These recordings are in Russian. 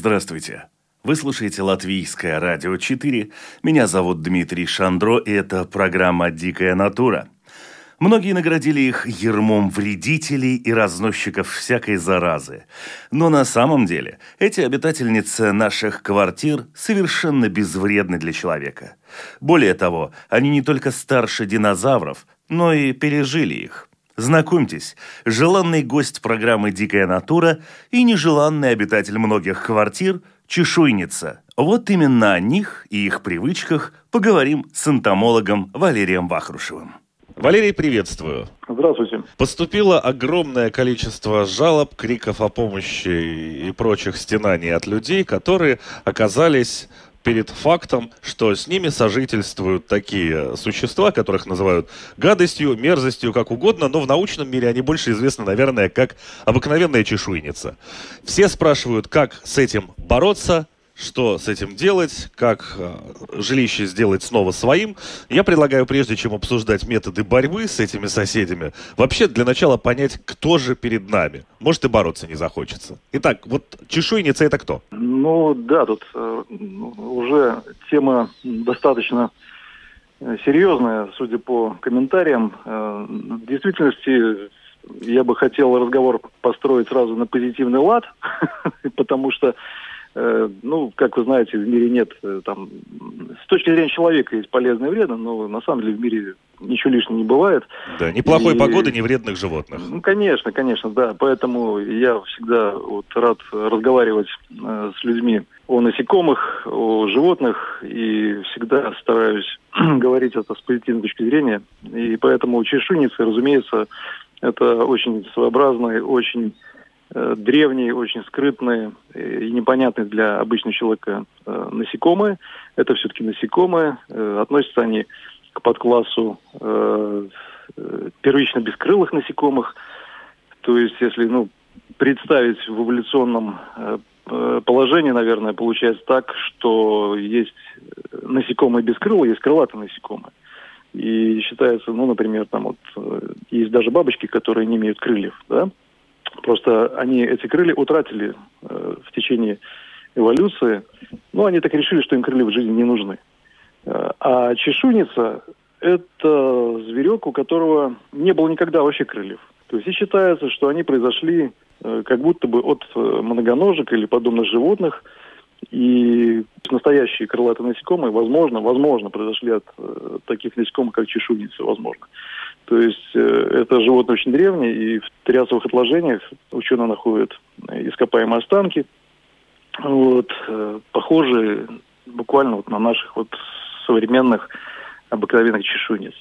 Здравствуйте. Вы слушаете Латвийское радио 4. Меня зовут Дмитрий Шандро, и это программа «Дикая натура». Многие наградили их ермом вредителей и разносчиков всякой заразы. Но на самом деле эти обитательницы наших квартир совершенно безвредны для человека. Более того, они не только старше динозавров, но и пережили их. Знакомьтесь, желанный гость программы «Дикая натура» и нежеланный обитатель многих квартир – чешуйница. Вот именно о них и их привычках поговорим с энтомологом Валерием Вахрушевым. Валерий, приветствую. Здравствуйте. Поступило огромное количество жалоб, криков о помощи и прочих стенаний от людей, которые оказались перед фактом, что с ними сожительствуют такие существа, которых называют гадостью, мерзостью, как угодно, но в научном мире они больше известны, наверное, как обыкновенная чешуйница. Все спрашивают, как с этим бороться, что с этим делать, как э, жилище сделать снова своим. Я предлагаю, прежде чем обсуждать методы борьбы с этими соседями, вообще для начала понять, кто же перед нами. Может, и бороться не захочется. Итак, вот чешуйница это кто? Ну да, тут э, уже тема достаточно э, серьезная, судя по комментариям. В действительности я бы хотел разговор построить сразу на позитивный лад, потому что ну, как вы знаете, в мире нет э, там... С точки зрения человека есть полезное и вредно, но на самом деле в мире ничего лишнего не бывает. Да, ни плохой и... погоды, ни вредных животных. Ну, конечно, конечно, да. Поэтому я всегда вот рад разговаривать э, с людьми о насекомых, о животных, и всегда стараюсь говорить это с позитивной точки зрения. И поэтому чешуйницы, разумеется, это очень своеобразный, очень Э, древние, очень скрытные и непонятные для обычного человека э, насекомые. Это все-таки насекомые. Э, относятся они к подклассу первично бескрылых насекомых. То есть, если ну, представить в эволюционном положении, наверное, получается так, что есть насекомые бескрылые, есть крылатые насекомые. И считается, ну, например, там вот есть даже бабочки, которые не имеют крыльев, да, Просто они эти крылья утратили э, в течение эволюции. Ну, они так решили, что им крылья в жизни не нужны. Э, а чешуйница – это зверек, у которого не было никогда вообще крыльев. То есть и считается, что они произошли э, как будто бы от э, многоножек или подобных животных – и настоящие крылатые насекомые, возможно, возможно, произошли от э, таких насекомых, как чешуйницы, возможно. То есть э, это животное очень древнее, и в триасовых отложениях ученые находят ископаемые останки, вот, э, похожие буквально вот на наших вот современных обыкновенных чешуйниц.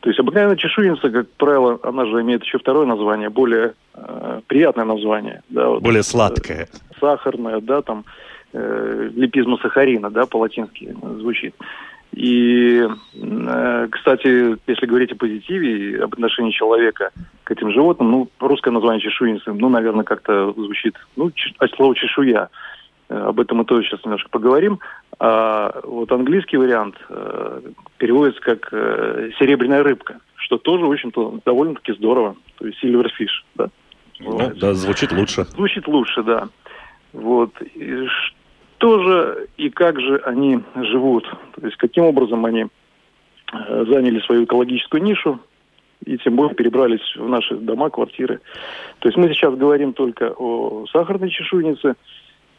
То есть обыкновенная чешуйница, как правило, она же имеет еще второе название, более э, приятное название. Да, вот, более сладкое. Э, сахарное, да, там э, липизма сахарина, да, по-латински звучит. И, э, кстати, если говорить о позитиве и об отношении человека к этим животным, ну, русское название чешуйницы, ну, наверное, как-то звучит, ну, от слова чешуя. Э, об этом мы тоже сейчас немножко поговорим. А вот английский вариант э, переводится как серебряная рыбка, что тоже, в общем-то, довольно-таки здорово. То есть silverfish, да. Ну. Да, звучит лучше. Звучит лучше, да. Вот. И что же и как же они живут? То есть каким образом они э, заняли свою экологическую нишу и тем более перебрались в наши дома, квартиры. То есть мы сейчас говорим только о сахарной чешуйнице,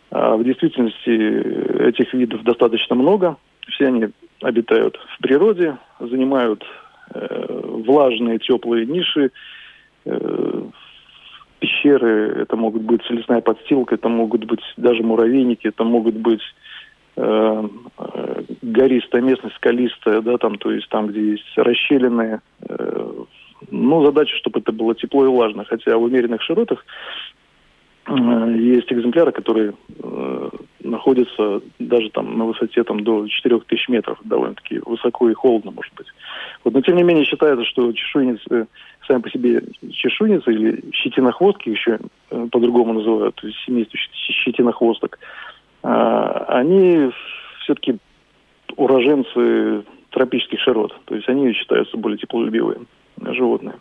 а в действительности этих видов достаточно много. Все они обитают в природе, занимают э, влажные, теплые ниши, э, пещеры, это могут быть лесная подстилка, это могут быть даже муравейники, это могут быть э, э, гористая местность, скалистая, да, там, то есть там, где есть расщелины. Э, ну, задача, чтобы это было тепло и влажно, хотя в умеренных широтах есть экземпляры, которые э, находятся даже там на высоте там, до 4000 метров, довольно-таки высоко и холодно, может быть. Вот, но тем не менее считается, что чешуйницы сами по себе чешуйницы или щетинохвостки еще э, по-другому называют, то есть семейство щетинохвосток, а, они все-таки уроженцы тропических широт. То есть они считаются более теплолюбивые животные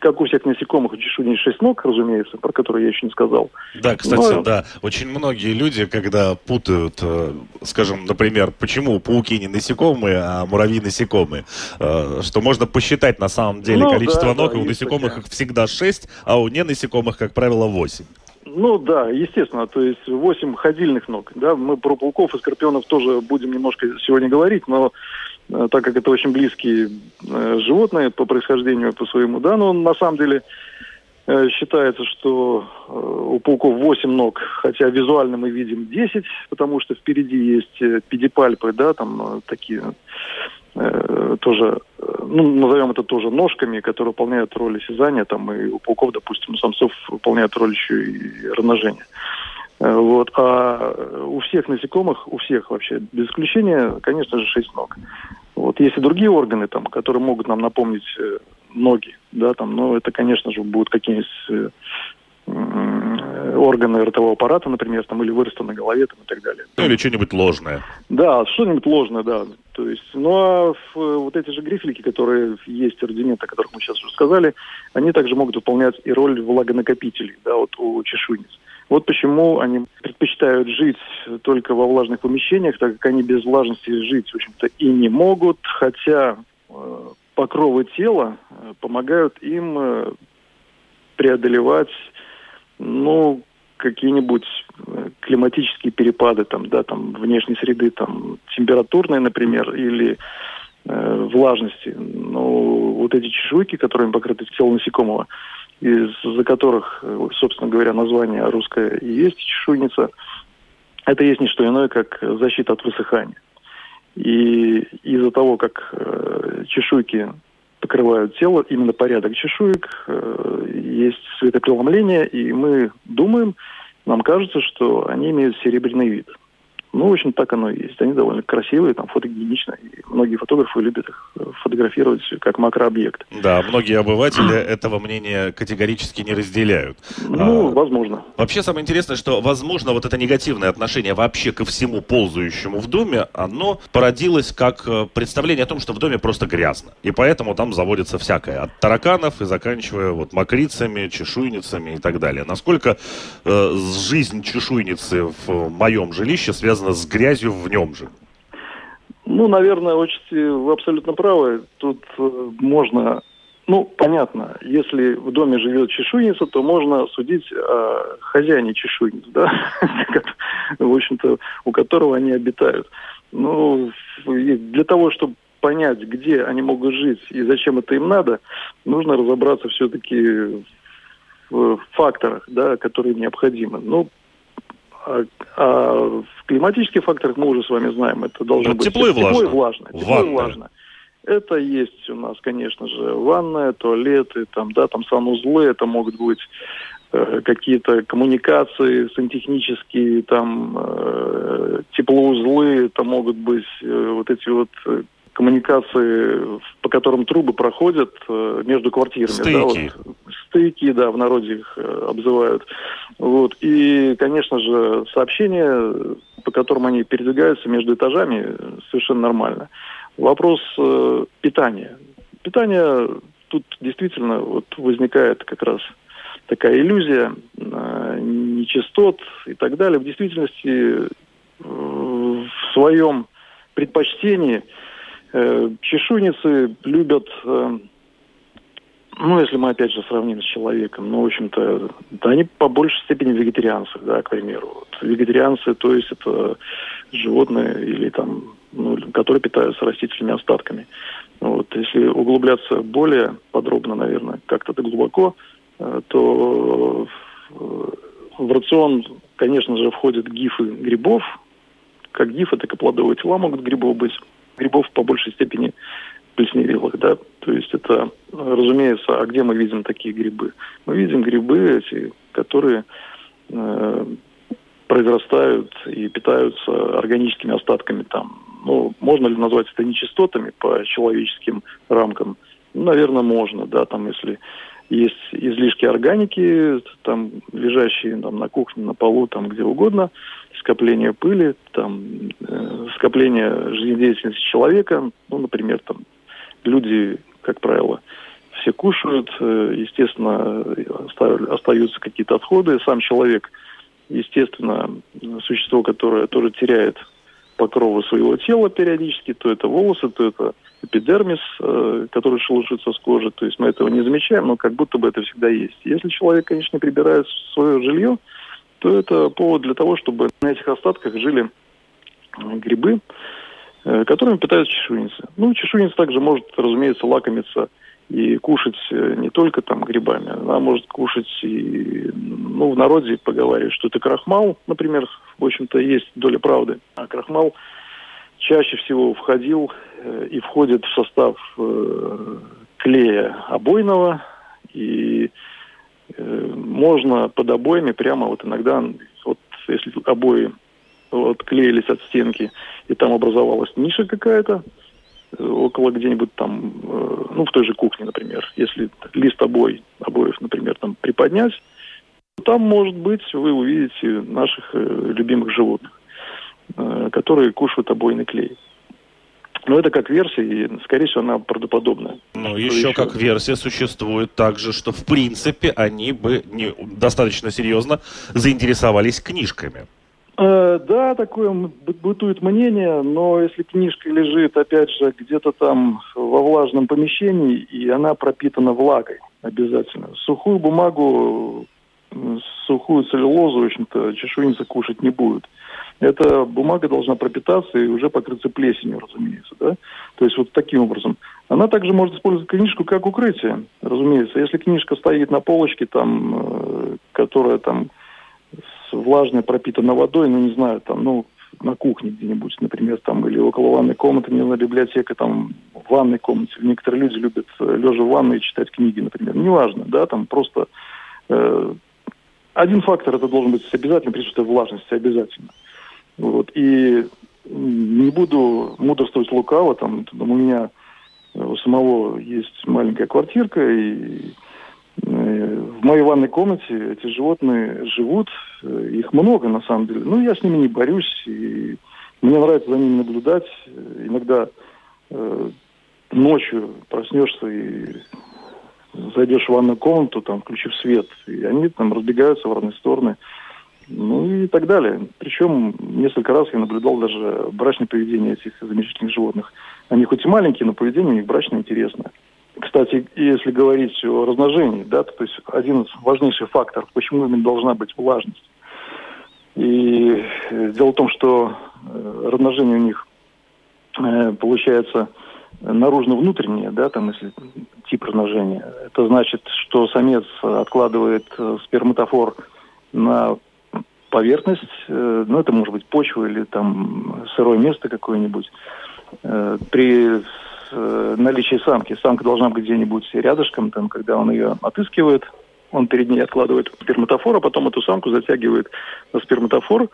как у всех насекомых, у чешуйни шесть ног, разумеется, про которые я еще не сказал. Да, кстати, Но... да. Очень многие люди, когда путают, э, скажем, например, почему пауки не насекомые, а муравьи насекомые, э, что можно посчитать на самом деле ну, количество да, ног, да, и у насекомых такая. их всегда шесть, а у ненасекомых, как правило, восемь. Ну да, естественно, то есть восемь ходильных ног. Да, мы про пауков и скорпионов тоже будем немножко сегодня говорить, но Э, так как это очень близкие э, животные по происхождению, по своему, да, но на самом деле э, считается, что у пауков 8 ног, хотя визуально мы видим 10, потому что впереди есть педипальпы, да, там такие тоже, ну, назовем это тоже ножками, которые выполняют роль осязания, там и у пауков, допустим, у самцов выполняют роль еще и размножения. Э, вот. А у всех насекомых, у всех вообще, без исключения, конечно же, шесть ног. Вот. Есть и другие органы, там, которые могут нам напомнить э, ноги, да, там, но это, конечно же, будут какие-нибудь э, органы ротового аппарата, например, там, или выросты на голове там, и так далее. Ну, или что-нибудь ложное. Да, что-нибудь ложное, да. То есть, ну, а вот эти же грифелики, которые есть, рудименты, о которых мы сейчас уже сказали, они также могут выполнять и роль влагонакопителей, да, вот у чешуйниц. Вот почему они предпочитают жить только во влажных помещениях, так как они без влажности жить, в общем-то, и не могут, хотя э, покровы тела э, помогают им э, преодолевать, ну, какие-нибудь климатические перепады, там, да, там, внешней среды, там, температурные, например, или э, влажности. Но вот эти чешуйки, которыми покрыты тело насекомого, из-за которых, собственно говоря, название русское и есть чешуйница, это есть не что иное, как защита от высыхания. И из-за того, как э, чешуйки покрывают тело, именно порядок чешуек, э, есть светопреломление, и мы думаем, нам кажется, что они имеют серебряный вид. Ну, в общем, так оно и есть. Они довольно красивые, там, фотогеничные. И многие фотографы любят их э, фотографировать как макрообъект. Да, многие обыватели этого мнения категорически не разделяют. Ну, а, возможно. Вообще, самое интересное, что, возможно, вот это негативное отношение вообще ко всему ползающему в доме, оно породилось как э, представление о том, что в доме просто грязно. И поэтому там заводится всякое. От тараканов и заканчивая вот мокрицами, чешуйницами и так далее. Насколько э, жизнь чешуйницы в моем жилище связана связано с грязью в нем же. Ну, наверное, очень вы абсолютно правы. Тут э, можно ну, понятно, если в доме живет чешуйница, то можно судить о хозяине чешуйниц, да, в общем-то, у которого они обитают. Ну, для того, чтобы понять, где они могут жить и зачем это им надо, нужно разобраться все-таки в факторах, да, которые необходимы. Ну, а, а в климатических факторах мы уже с вами знаем, это должно быть тепло и влажно. Тепло и влажно. Тепло и влажно. Это есть у нас, конечно же, ванная, туалеты, там, да, там санузлы, это могут быть э, какие-то коммуникации сантехнические, там э, теплоузлы, это могут быть э, вот эти вот э, коммуникации, по которым трубы проходят э, между квартирами. Стыки. Да, вот, стыки, да, в народе их э, обзывают. Вот. И, конечно же, сообщения, по которым они передвигаются между этажами, совершенно нормально. Вопрос э, питания. Питание тут действительно вот возникает как раз такая иллюзия э, нечистот и так далее. В действительности э, в своем предпочтении Э, чешуйницы любят, э, ну, если мы опять же сравним с человеком, ну, в общем-то, да, они по большей степени вегетарианцы, да, к примеру. Вот, вегетарианцы, то есть это животные или там, ну, которые питаются растительными остатками. Вот, если углубляться более подробно, наверное, как-то глубоко, э, то в рацион, конечно же, входят гифы грибов, как гифы, так и плодовые тела могут грибов быть грибов по большей степени плесневелых, да, то есть это, разумеется, а где мы видим такие грибы? Мы видим грибы эти, которые э, произрастают и питаются органическими остатками там. Ну, можно ли назвать это нечистотами по человеческим рамкам? Ну, наверное, можно, да, там, если есть излишки органики, там, лежащие там, на кухне, на полу, там, где угодно, скопление пыли, там, э, скопление жизнедеятельности человека, ну, например, там, люди, как правило, все кушают, э, естественно, остаются какие-то отходы, сам человек, естественно, существо, которое тоже теряет покровы своего тела периодически, то это волосы, то это эпидермис, э, который шелушится с кожи. То есть мы этого не замечаем, но как будто бы это всегда есть. Если человек, конечно, не прибирает свое жилье, то это повод для того, чтобы на этих остатках жили грибы, э, которыми питаются чешуйницы. Ну, чешуйница также может, разумеется, лакомиться и кушать э, не только там грибами, она может кушать и, ну, в народе поговаривают, что это крахмал, например, в общем-то, есть доля правды. А крахмал чаще всего входил э, и входит в состав э, клея обойного, и э, можно под обоями прямо вот иногда, вот если обои отклеились от стенки, и там образовалась ниша какая-то, около где-нибудь там, э, ну, в той же кухне, например, если лист обои, обоев, например, там приподнять, там, может быть, вы увидите наших э, любимых животных, э, которые кушают обойный клей. Но это как версия, и, скорее всего, она правдоподобная. Ну, еще, еще как версия существует также, что, в принципе, они бы не, достаточно серьезно заинтересовались книжками. Э, да, такое бытует мнение, но если книжка лежит, опять же, где-то там во влажном помещении, и она пропитана влагой обязательно. Сухую бумагу, сухую целлюлозу, в общем-то, чешуйница кушать не будет. Эта бумага должна пропитаться и уже покрыться плесенью, разумеется, да. То есть вот таким образом. Она также может использовать книжку как укрытие, разумеется. Если книжка стоит на полочке, там, э, которая там влажная, пропитана водой, ну, не знаю, там, ну, на кухне где-нибудь, например, там, или около ванной комнаты, не знаю, библиотека, там, в ванной комнате. Некоторые люди любят, э, лежа в ванной, читать книги, например. Неважно, да, там просто... Э, один фактор, это должен быть обязательно присутствие влажности, обязательно. Вот. И не буду мудрствовать лукаво, там, там у меня у самого есть маленькая квартирка, и Э, в моей ванной комнате эти животные живут, э, их много на самом деле. Ну, я с ними не борюсь, и мне нравится за ними наблюдать. Иногда э, ночью проснешься и зайдешь в ванную комнату, там, включив свет, и они там разбегаются в разные стороны. Ну и так далее. Причем несколько раз я наблюдал даже брачное поведение этих замечательных животных. Они хоть и маленькие, но поведение у них брачно интересное. Кстати, если говорить о размножении, да, то есть один из важнейших факторов, почему именно должна быть влажность. И э, дело в том, что э, размножение у них э, получается наружно-внутреннее, да, там, если тип размножения. Это значит, что самец откладывает сперматофор на поверхность, ну, это может быть почва или там сырое место какое-нибудь. При э, наличие самки. Самка должна быть где-нибудь рядышком, там, когда он ее отыскивает, он перед ней откладывает сперматофор, а потом эту самку затягивает на сперматофор,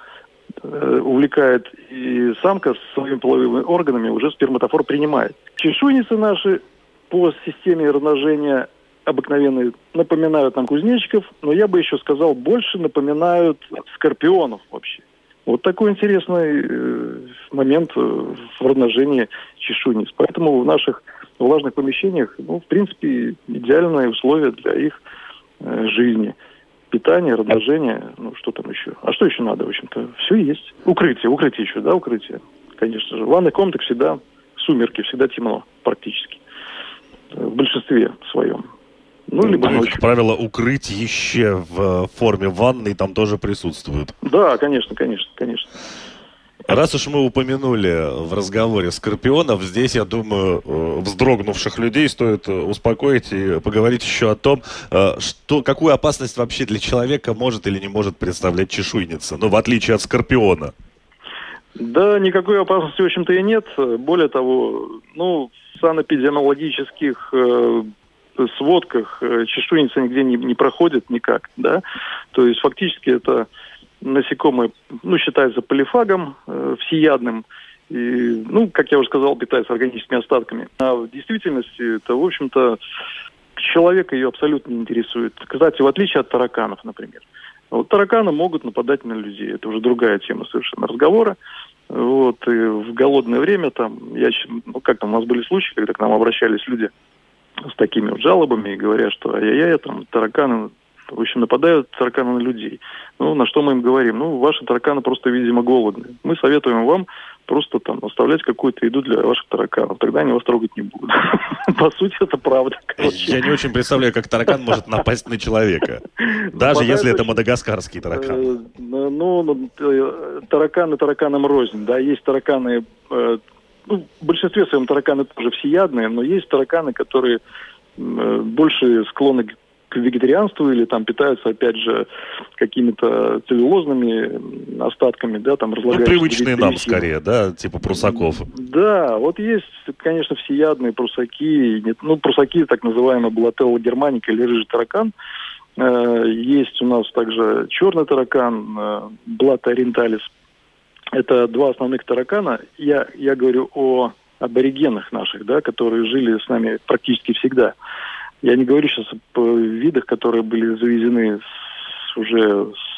э, увлекает, и самка с своими половыми органами уже сперматофор принимает. Чешуйницы наши по системе размножения обыкновенные напоминают нам кузнечиков, но я бы еще сказал, больше напоминают скорпионов вообще. Вот такой интересный э, момент э, в размножении чешуйниц. Поэтому в наших влажных помещениях, ну, в принципе, идеальные условия для их э, жизни. Питание, размножение, ну, что там еще? А что еще надо, в общем-то? Все есть. Укрытие, укрытие еще, да, укрытие, конечно же. В ванной всегда сумерки, всегда темно практически. В большинстве своем. Ну, либо ну, ночью. Как правило, укрытище в форме ванны там тоже присутствует. Да, конечно, конечно, конечно. Раз уж мы упомянули в разговоре скорпионов, здесь, я думаю, э, вздрогнувших людей стоит э, успокоить и поговорить еще о том, э, что, какую опасность вообще для человека может или не может представлять чешуйница, ну, в отличие от скорпиона. Да, никакой опасности, в общем-то, и нет. Более того, ну, санэпидемиологических сводках э, чешуйница нигде не, не проходит никак, да. То есть фактически это насекомое, ну, считается полифагом э, всеядным, и, ну, как я уже сказал, питается органическими остатками. А в действительности это, в общем-то, человека ее абсолютно не интересует. Кстати, в отличие от тараканов, например. Вот тараканы могут нападать на людей. Это уже другая тема совершенно разговора. Вот, и в голодное время там, я, ну, как там, у нас были случаи, когда к нам обращались люди с такими вот жалобами и говорят, что ай-яй-яй, там, тараканы в общем, нападают тараканы на людей. Ну, на что мы им говорим? Ну, ваши тараканы просто, видимо, голодные. Мы советуем вам просто там оставлять какую-то еду для ваших тараканов. Тогда они вас трогать не будут. По сути, это правда. Я не очень представляю, как таракан может напасть на человека. Даже если это мадагаскарский таракан. Э, ну, ну э, тараканы тараканам рознь. Да, есть тараканы э, ну, в большинстве своем тараканы тоже всеядные, но есть тараканы, которые больше склонны к вегетарианству или там питаются, опять же, какими-то целлюлозными остатками, да, там разлагающими. Ну, привычные нам скорее, да, типа прусаков. Да, вот есть, конечно, всеядные прусаки, ну, прусаки, так называемый блателла германика или рыжий таракан, э, есть у нас также черный таракан, э, блата ориенталис. Это два основных таракана. Я, я говорю о аборигенах наших, да, которые жили с нами практически всегда. Я не говорю сейчас о видах, которые были завезены с, уже с,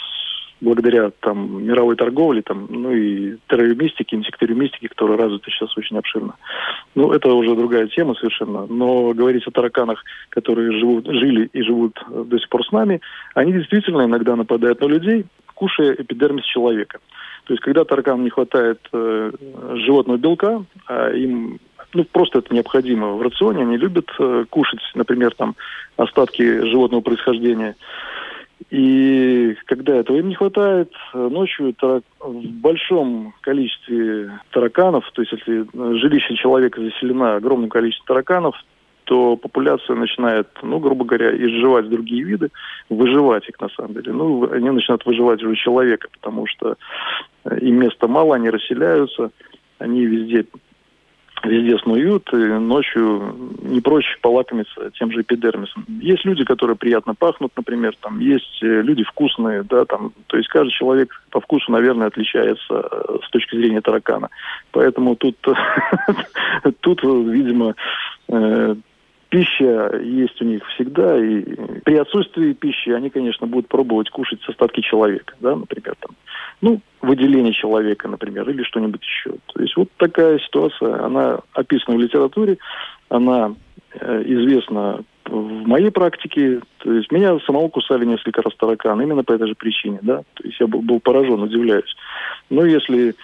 благодаря там мировой торговле, там, ну и терроримистике, инсекториумистике, которая развита сейчас очень обширно. Ну, это уже другая тема совершенно. Но говорить о тараканах, которые живут, жили и живут до сих пор с нами, они действительно иногда нападают на людей, кушая эпидермис человека. То есть, когда тараканам не хватает э, животного белка, а им ну, просто это необходимо в рационе. Они любят э, кушать, например, там остатки животного происхождения. И когда этого им не хватает, э, ночью тарак... в большом количестве тараканов, то есть если жилище человека заселено огромным количеством тараканов, то популяция начинает, ну, грубо говоря, изживать другие виды, выживать их на самом деле. Ну, они начинают выживать уже человека, потому что э, им места мало, они расселяются, они везде везде снуют, и ночью не проще полакомиться тем же эпидермисом. Есть люди, которые приятно пахнут, например, там есть э, люди вкусные, да, там, то есть каждый человек по вкусу, наверное, отличается э, с точки зрения таракана. Поэтому тут, тут, видимо, э, пища есть у них всегда, и при отсутствии пищи они, конечно, будут пробовать кушать с остатки человека, да, например, там, ну, выделение человека, например, или что-нибудь еще. То есть вот такая ситуация, она описана в литературе, она э, известна в моей практике, то есть меня самого кусали несколько раз таракан, именно по этой же причине, да, то есть я был, был поражен, удивляюсь. Но если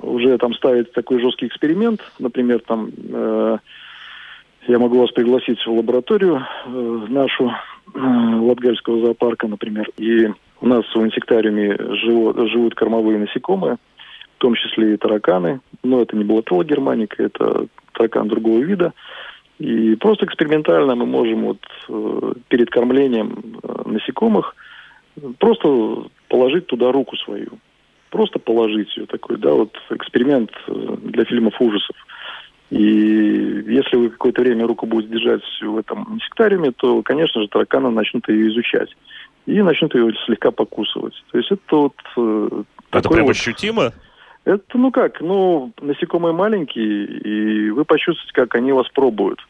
уже там ставить такой жесткий эксперимент, например, там э, я могу вас пригласить в лабораторию э, нашу э, Латгальского зоопарка, например, и у нас в инсектариуме живут, живут кормовые насекомые, в том числе и тараканы. Но это не Балателла германика, это таракан другого вида. И просто экспериментально мы можем вот э, перед кормлением э, насекомых просто положить туда руку свою. Просто положить ее такой, да, вот эксперимент э, для фильмов ужасов. И если вы какое-то время руку будете держать в этом инсектариуме, то, конечно же, тараканы начнут ее изучать и начнут ее слегка покусывать. То есть это вот... Э, это прям вот, ощутимо? Это, ну как, ну, насекомые маленькие, и вы почувствуете, как они вас пробуют,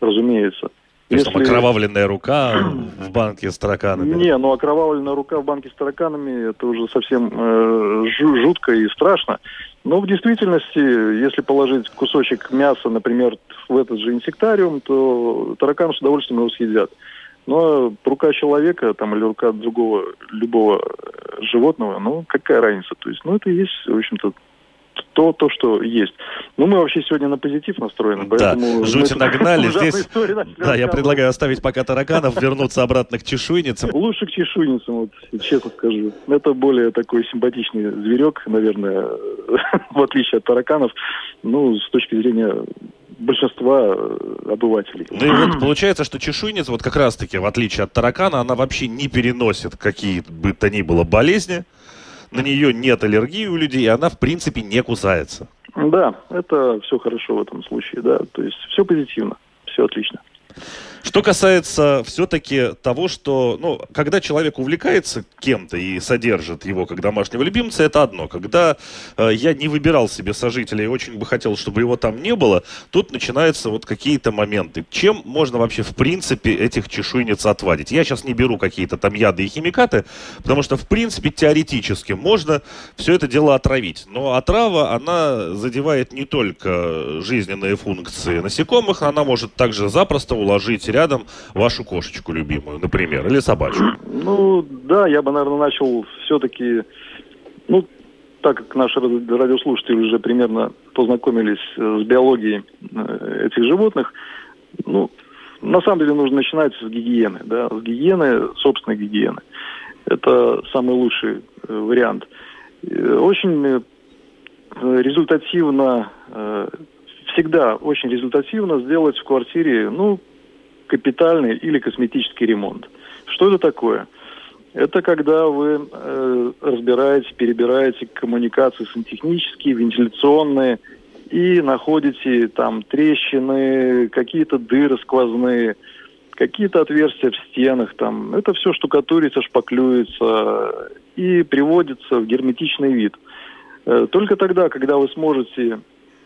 разумеется. То есть там окровавленная рука в банке с тараканами? Не, ну окровавленная рука в банке с тараканами, это уже совсем э, жутко и страшно. Но в действительности, если положить кусочек мяса, например, в этот же инсектариум, то тараканы с удовольствием его съедят. Но рука человека там, или рука другого, любого животного, ну, какая разница? То есть, ну, это и есть, в общем-то, то, то, что есть. Ну, мы вообще сегодня на позитив настроены, поэтому... Да, жути нагнали. Здесь, да, я предлагаю оставить пока тараканов, вернуться обратно к чешуйницам. Лучше к чешуйницам, вот, честно скажу. Это более такой симпатичный зверек, наверное, в отличие от тараканов, ну, с точки зрения большинства обывателей. Ну и вот получается, что чешуйница, вот как раз-таки, в отличие от таракана, она вообще не переносит какие бы то ни было болезни, на нее нет аллергии у людей, и она, в принципе, не кусается. Да, это все хорошо в этом случае, да, то есть все позитивно, все отлично. Что касается все-таки того, что, ну, когда человек увлекается кем-то и содержит его как домашнего любимца, это одно. Когда э, я не выбирал себе сожителя и очень бы хотел, чтобы его там не было, тут начинаются вот какие-то моменты. Чем можно вообще в принципе этих чешуйниц отвадить? Я сейчас не беру какие-то там яды и химикаты, потому что в принципе теоретически можно все это дело отравить. Но отрава, она задевает не только жизненные функции насекомых, она может также запросто уложить рядом вашу кошечку любимую, например, или собачку? Ну, да, я бы, наверное, начал все-таки, ну, так как наши радиослушатели уже примерно познакомились э, с биологией э, этих животных, ну, на самом деле нужно начинать с гигиены, да, с гигиены, собственной гигиены. Это самый лучший э, вариант. Очень результативно, всегда очень результативно сделать в квартире, ну, капитальный или косметический ремонт. Что это такое? Это когда вы э, разбираете, перебираете коммуникации сантехнические, вентиляционные и находите там трещины, какие-то дыры сквозные, какие-то отверстия в стенах, там. Это все штукатурится, шпаклюется и приводится в герметичный вид. Э, только тогда, когда вы сможете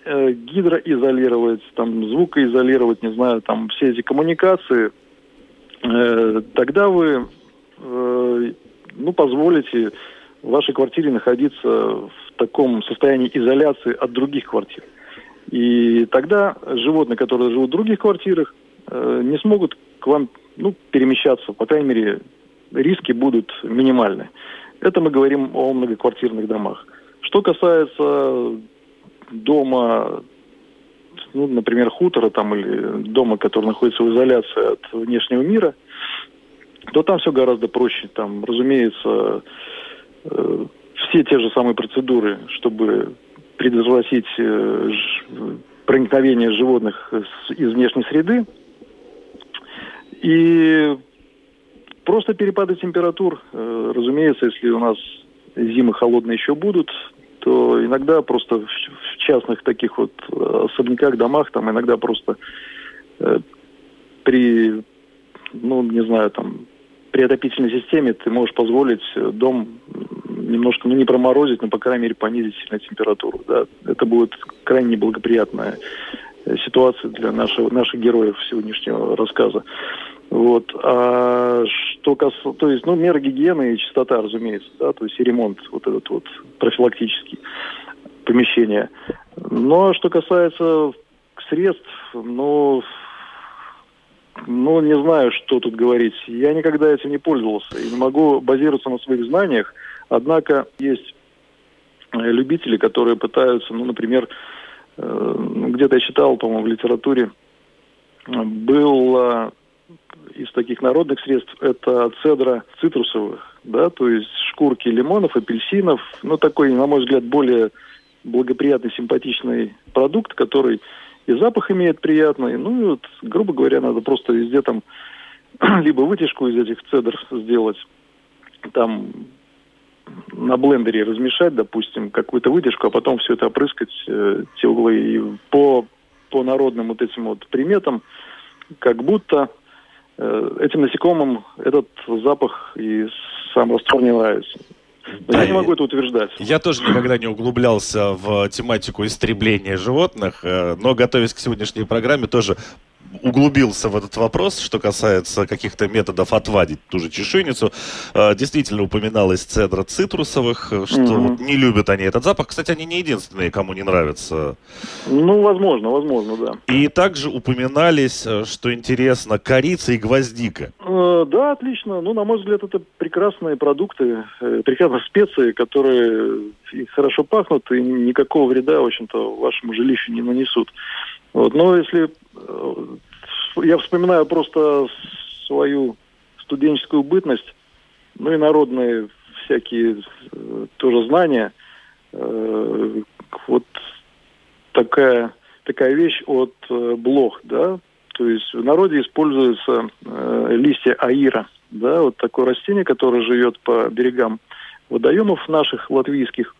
э, гидроизолировать, там, звукоизолировать, не знаю, там, все эти коммуникации, э, тогда вы, э, ну, позволите вашей квартире находиться в таком состоянии изоляции от других квартир. И тогда животные, которые живут в других квартирах, не смогут к вам ну, перемещаться. По крайней мере, риски будут минимальны. Это мы говорим о многоквартирных домах. Что касается дома, ну, например, хутора там или дома, который находится в изоляции от внешнего мира, то там все гораздо проще. Там, разумеется, э, все те же самые процедуры, чтобы предотвратить э, проникновение животных из внешней среды. И просто перепады температур, э, разумеется, если у нас зимы холодные еще будут, то иногда просто в частных таких вот э, особняках, домах, там иногда просто э, при, ну, не знаю, там, при отопительной системе ты можешь позволить э, дом немножко, ну, не проморозить, но, по крайней мере, понизить сильно температуру, да. Это будет крайне неблагоприятная э, ситуация для нашего, наших героев сегодняшнего рассказа. Вот. А что касается, то есть, ну, меры гигиены и чистота, разумеется, да, то есть и ремонт вот этот вот профилактический помещения. Но что касается средств, ну, ну, не знаю, что тут говорить. Я никогда этим не пользовался и не могу базироваться на своих знаниях. Однако есть э, любители, которые пытаются, ну, например, э, где-то я читал, по-моему, в литературе, был из таких народных средств это цедра цитрусовых, да, то есть шкурки лимонов, апельсинов, ну такой, на мой взгляд, более благоприятный, симпатичный продукт, который и запах имеет приятный, ну и вот, грубо говоря, надо просто везде там либо вытяжку из этих цедр сделать, там на блендере размешать, допустим, какую-то вытяжку, а потом все это опрыскать, э, те углы, и по, по народным вот этим вот приметам, как будто этим насекомым этот запах и сам раствор не нравится. да, я не могу это утверждать. Я тоже никогда не углублялся в тематику истребления животных, э, но готовясь к сегодняшней программе, тоже углубился в этот вопрос, что касается каких-то методов отвадить ту же чешуйницу. А, действительно упоминалось цедра цитрусовых, э, что mm-hmm. вот не любят они этот запах. Кстати, они не единственные, кому не нравится. Ну, возможно, возможно, да. И также упоминались, э, что интересно, корица и гвоздика. Э, да, отлично. Ну, на мой взгляд, это прекрасные продукты, прекрасные специи, которые хорошо пахнут и никакого вреда, в общем-то, вашему жилищу не нанесут. Вот. Но если э, я вспоминаю просто свою студенческую бытность, ну и народные всякие э, тоже знания, э, вот такая такая вещь от блох, да, то есть в народе используются листья аира, да, вот такое растение, которое живет по берегам водоемов наших латвийских.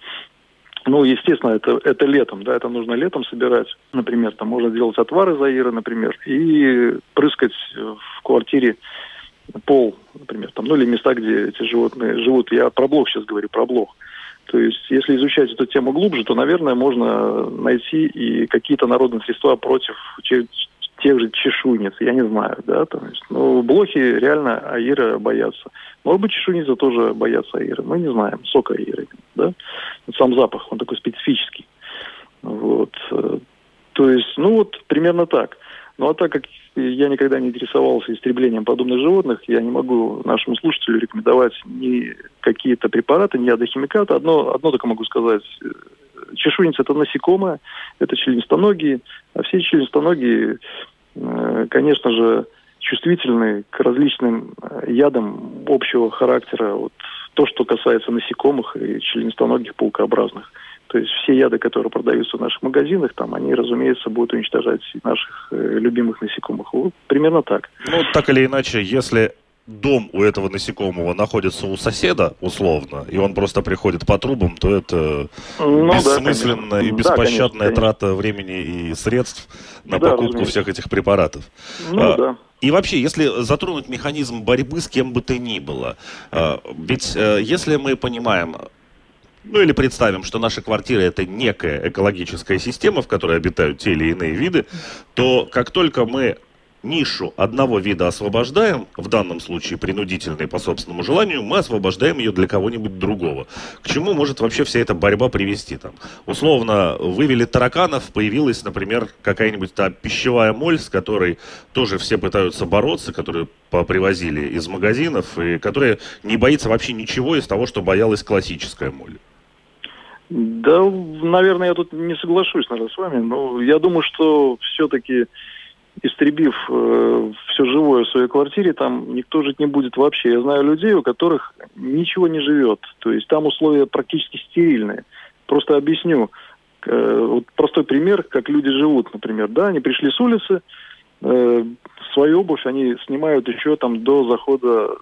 Ну, естественно, это, это летом, да, это нужно летом собирать. Например, там можно сделать отвары заира, например, и прыскать в квартире пол, например, там, ну или места, где эти животные живут. Я про блох сейчас говорю, про блох. То есть, если изучать эту тему глубже, то, наверное, можно найти и какие-то народные средства против тех же чешуйниц, я не знаю, да, то есть, ну, блохи реально аира боятся. Может быть, чешуйницы тоже боятся аира, мы не знаем, сока аира, да. Сам запах, он такой специфический. Вот. То есть, ну вот, примерно так. Ну а так как я никогда не интересовался истреблением подобных животных, я не могу нашему слушателю рекомендовать ни какие-то препараты, ни ядохимикаты. Одно, одно только могу сказать. Чешуйница – это насекомое, это членистоногие, а все членистоногие, э, конечно же, чувствительны к различным э, ядам общего характера. Вот то, что касается насекомых и членистоногих паукообразных – то есть все яды, которые продаются в наших магазинах, там, они, разумеется, будут уничтожать наших э, любимых насекомых. Вот, примерно так. Ну, так или иначе, если дом у этого насекомого находится у соседа, условно, и он просто приходит по трубам, то это ну, бессмысленная да, и беспощадная да, конечно, трата времени и средств на да, покупку разумеется. всех этих препаратов. Ну, а, да. И вообще, если затронуть механизм борьбы с кем бы то ни было, а, ведь э, если мы понимаем, ну или представим, что наша квартира это некая экологическая система, в которой обитают те или иные виды, то как только мы нишу одного вида освобождаем, в данном случае принудительной по собственному желанию, мы освобождаем ее для кого-нибудь другого. К чему может вообще вся эта борьба привести? Там, условно, вывели тараканов, появилась, например, какая-нибудь та пищевая моль, с которой тоже все пытаются бороться, которую привозили из магазинов, и которая не боится вообще ничего из того, что боялась классическая моль. Да, наверное, я тут не соглашусь, наверное, с вами, но я думаю, что все-таки истребив э, все живое в своей квартире, там никто жить не будет вообще. Я знаю людей, у которых ничего не живет. То есть там условия практически стерильные. Просто объясню. Э, вот простой пример, как люди живут, например. Да, они пришли с улицы, э, свою обувь они снимают еще там до захода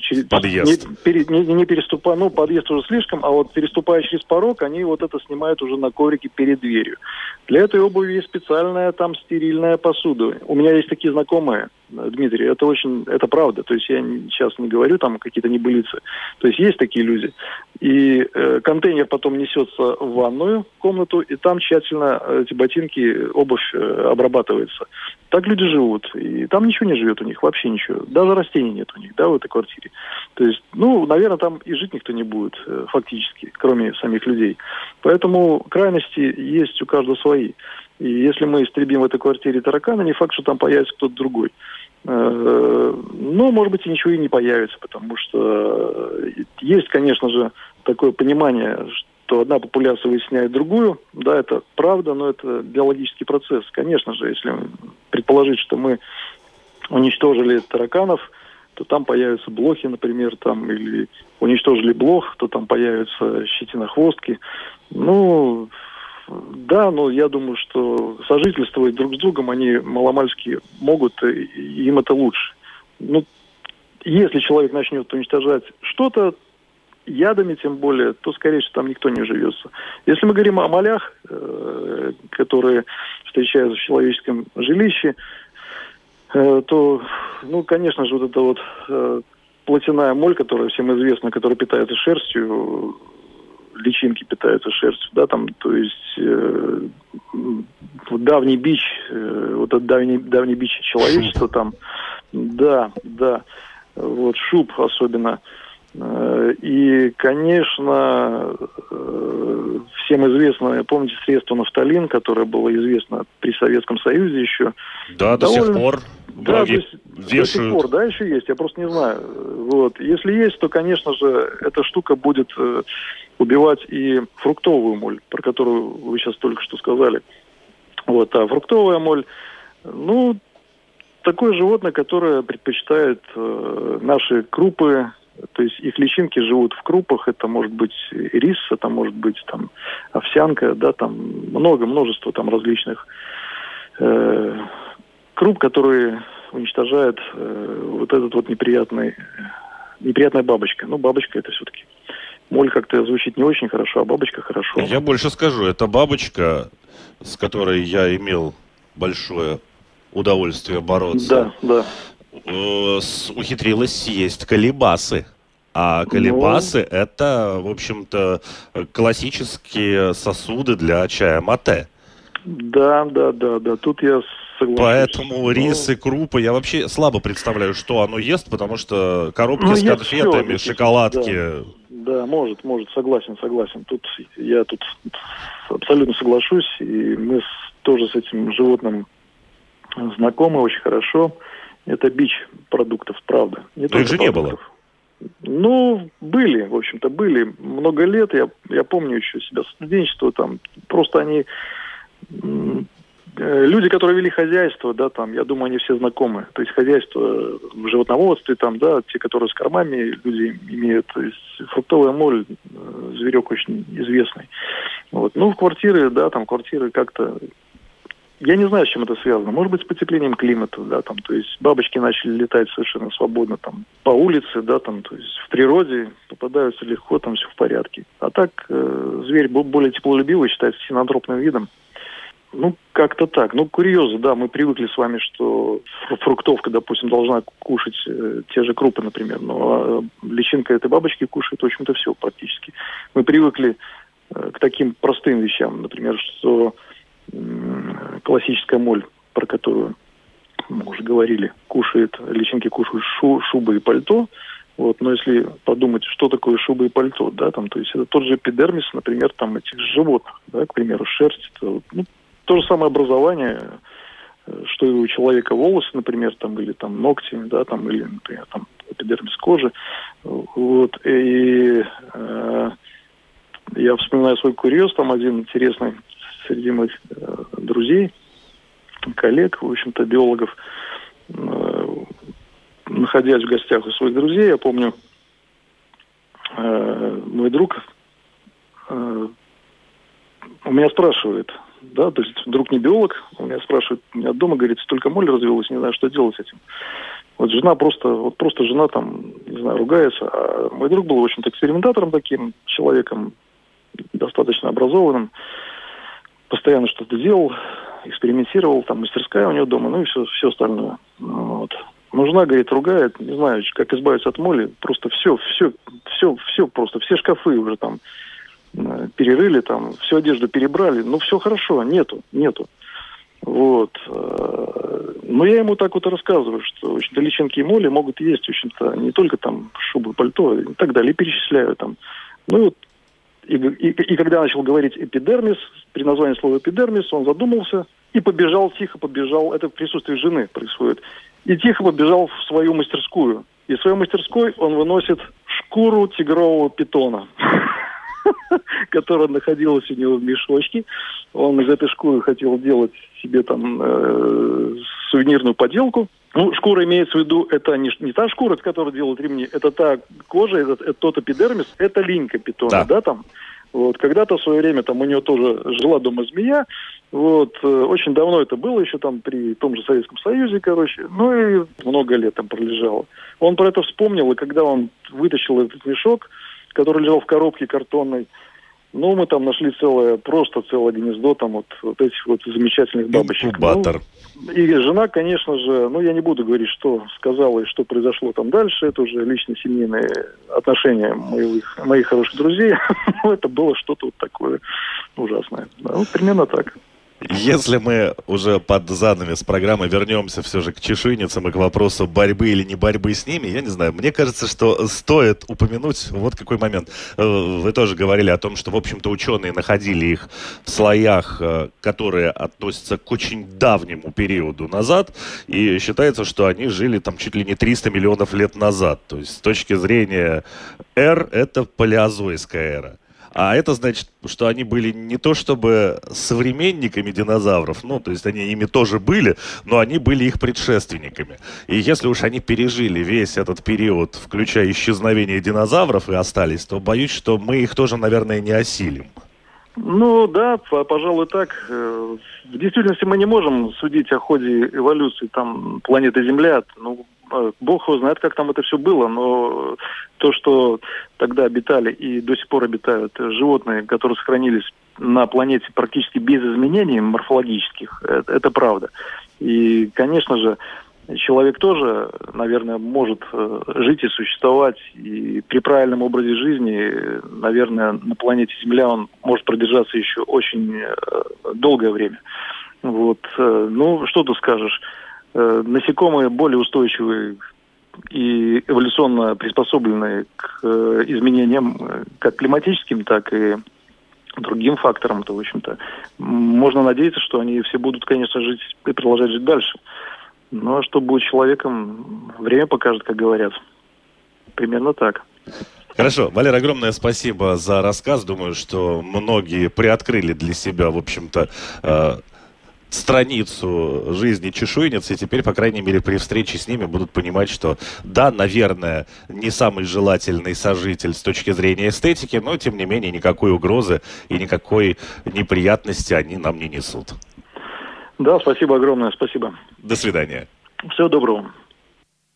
через, подъезд. Не, пере, не, не переступая, ну, подъезд уже слишком, а вот переступая через порог, они вот это снимают уже на коврике перед дверью. Для этой обуви есть специальная там стерильная посуда. У меня есть такие знакомые, Дмитрий, это очень, это правда. То есть я сейчас не говорю там какие-то небылицы. То есть есть такие люди. И э, контейнер потом несется в ванную комнату, и там тщательно эти ботинки, обувь э, обрабатывается. Так люди живут. И там ничего не живет у них, вообще ничего. Даже растений нет у них, да, в этой квартире. То есть, ну, наверное, там и жить никто не будет, э, фактически, кроме самих людей. Поэтому крайности есть у каждого свои. И если мы истребим в этой квартире таракана, не факт, что там появится кто-то другой. Э, ну, может быть, и ничего и не появится, потому что э, есть, конечно же, такое понимание, что одна популяция вытесняет другую. Да, это правда, но это биологический процесс. Конечно же, если предположить, что мы уничтожили тараканов, то там появятся блохи, например, там, или уничтожили блох, то там появятся щетинохвостки. Ну, да, но я думаю, что сожительствовать друг с другом они маломальски могут, и им это лучше. Ну, если человек начнет уничтожать что-то, ядами тем более, то, скорее всего, там никто не живется. Если мы говорим о молях, э, которые встречаются в человеческом жилище, э, то, ну, конечно же, вот эта вот э, моль, которая всем известна, которая питается шерстью, личинки питаются шерстью, да, там, то есть э, давний бич, э, вот этот давний, давний бич человечества там, да, да, вот шуб особенно. Э, и, конечно, э, всем известно, помните, средство нафталин, которое было известно при Советском Союзе еще. Да, довольно... до сих пор. Да, до, до сих пор, да, еще есть, я просто не знаю. Вот. Если есть, то, конечно же, эта штука будет убивать и фруктовую моль, про которую вы сейчас только что сказали. Вот, а фруктовая моль, ну, такое животное, которое предпочитает э, наши крупы, то есть их личинки живут в крупах, это может быть рис, это может быть там овсянка, да, там много, множество там различных э, круп, которые уничтожают э, вот этот вот неприятный, неприятная бабочка. Ну, бабочка это все-таки Моль как-то звучит не очень хорошо, а бабочка хорошо. Я больше скажу, это бабочка, с которой я имел большое удовольствие бороться. Да, да. Э, ухитрилась съесть колебасы. А колебасы ну... это, в общем-то, классические сосуды для чая мате. Да, да, да, да. Тут я соглашусь. Поэтому рис и крупы, я вообще слабо представляю, что оно ест, потому что коробки ну, с конфетами, все, шоколадки. Да, да, может, может, согласен, согласен. Тут я тут абсолютно соглашусь, и мы с, тоже с этим животным знакомы очень хорошо. Это бич продуктов, правда. Не Но их же продуктов. не было. Ну, были, в общем-то, были. Много лет, я, я помню еще себя студенчество, там, просто они люди, которые вели хозяйство, да, там, я думаю, они все знакомы. То есть хозяйство в животноводстве, там, да, те, которые с кормами люди имеют. То есть фруктовая моль, э, зверек очень известный. Вот. Ну, в квартиры, да, там квартиры как-то я не знаю, с чем это связано. Может быть, с потеплением климата, да, там, то есть бабочки начали летать совершенно свободно там по улице, да, там, то есть в природе попадаются легко, там все в порядке. А так э, зверь более теплолюбивый, считается синантропным видом. Ну, как-то так. Ну, курьезы, да, мы привыкли с вами, что фруктовка, допустим, должна кушать э, те же крупы, например, но э, личинка этой бабочки кушает, в общем-то, все практически. Мы привыкли э, к таким простым вещам, например, что э, классическая моль, про которую мы уже говорили, кушает, личинки кушают шу, шубы и пальто, вот, но если подумать, что такое шуба и пальто, да, там, то есть это тот же эпидермис, например, там этих животных, да, к примеру, шерсть, это, ну, то же самое образование, э, что и у человека волосы, например, там, или там ногти, да, там, или, например, там эпидермис кожи. Вот, и э, я вспоминаю свой курьез, там один интересный среди моих э, друзей, коллег, в общем-то, биологов, э, находясь в гостях у своих друзей, я помню, э, мой друг э, у меня спрашивает, да, то есть друг не биолог, он меня спрашивает, у меня дома, говорит, столько моли развелось, не знаю, что делать с этим. Вот жена просто, вот просто жена там, не знаю, ругается, а мой друг был, в общем-то, экспериментатором таким, человеком достаточно образованным, постоянно что-то делал, экспериментировал, там мастерская у него дома, ну и все, все остальное. Вот. Но жена, говорит, ругает, не знаю, как избавиться от моли, просто все, все, все, все просто, все шкафы уже там перерыли там, всю одежду перебрали, ну все хорошо, нету, нету. Вот. Э, но я ему так вот рассказываю, что, общем-то, личинки и моли могут есть, в общем-то, не только там шубы, пальто и так далее, перечисляю там. Ну и вот, и, и, и когда начал говорить эпидермис, при названии слова эпидермис, он задумался и побежал, тихо побежал, это в присутствии жены происходит, и тихо побежал в свою мастерскую. И в своей мастерской он выносит шкуру тигрового питона. которая находилась у него в мешочке. Он из этой шкуры хотел делать себе там э, сувенирную поделку. Ну, шкура имеется в виду, это не, не та шкура, с которой делают ремни, это та кожа, это, это тот эпидермис, это линька питона, да, да там. Вот, когда-то в свое время там у него тоже жила дома змея, вот, э, очень давно это было, еще там при том же Советском Союзе, короче, ну и много лет там пролежало. Он про это вспомнил, и когда он вытащил этот мешок, который лежал в коробке картонной. Ну, мы там нашли целое, просто целое гнездо там вот, вот этих вот замечательных бабочек. Инкубатор. Ну, и жена, конечно же, ну, я не буду говорить, что сказала и что произошло там дальше. Это уже лично семейные отношения моих, моих хороших друзей. Ну, это было что-то вот такое ужасное. Да, вот примерно так. Если мы уже под занавес программы вернемся все же к чешуйницам и к вопросу борьбы или не борьбы с ними, я не знаю, мне кажется, что стоит упомянуть вот какой момент. Э, вы тоже говорили о том, что, в общем-то, ученые находили их в слоях, э, которые относятся к очень давнему периоду назад, и считается, что они жили там чуть ли не 300 миллионов лет назад. То есть с точки зрения эр, это палеозойская эра. А это значит, что они были не то чтобы современниками динозавров, ну, то есть они ими тоже были, но они были их предшественниками. И если уж они пережили весь этот период, включая исчезновение динозавров и остались, то боюсь, что мы их тоже, наверное, не осилим. Ну да, пожалуй, так. Э, в действительности мы не можем судить о ходе эволюции там планеты Земля. Ну, бог его знает, как там это все было, но то, что тогда обитали и до сих пор обитают животные, которые сохранились на планете практически без изменений морфологических, это, это правда. И, конечно же, человек тоже, наверное, может э, жить и существовать. И при правильном образе жизни, наверное, на планете Земля он может продержаться еще очень э, долгое время. Вот. Э, ну, что ты скажешь? Насекомые более устойчивые и эволюционно приспособленные к изменениям как климатическим, так и другим факторам, то, в общем-то, можно надеяться, что они все будут, конечно, жить и продолжать жить дальше. А что будет человеком, время покажет, как говорят. Примерно так. Хорошо. Валер, огромное спасибо за рассказ. Думаю, что многие приоткрыли для себя, в общем-то, э, страницу жизни чешуйниц, и теперь, по крайней мере, при встрече с ними будут понимать, что да, наверное, не самый желательный сожитель с точки зрения эстетики, но, тем не менее, никакой угрозы и никакой неприятности они нам не несут. Да, спасибо огромное, спасибо. До свидания. Всего доброго.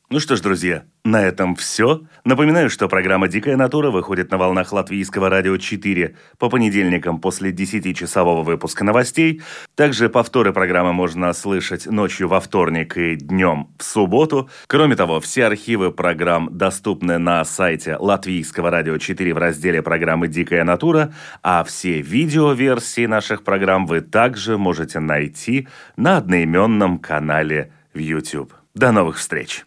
Ну что ж, друзья, на этом все. Напоминаю, что программа «Дикая натура» выходит на волнах Латвийского радио 4 по понедельникам после 10-часового выпуска новостей. Также повторы программы можно слышать ночью во вторник и днем в субботу. Кроме того, все архивы программ доступны на сайте Латвийского радио 4 в разделе программы «Дикая натура», а все видеоверсии наших программ вы также можете найти на одноименном канале в YouTube. До новых встреч!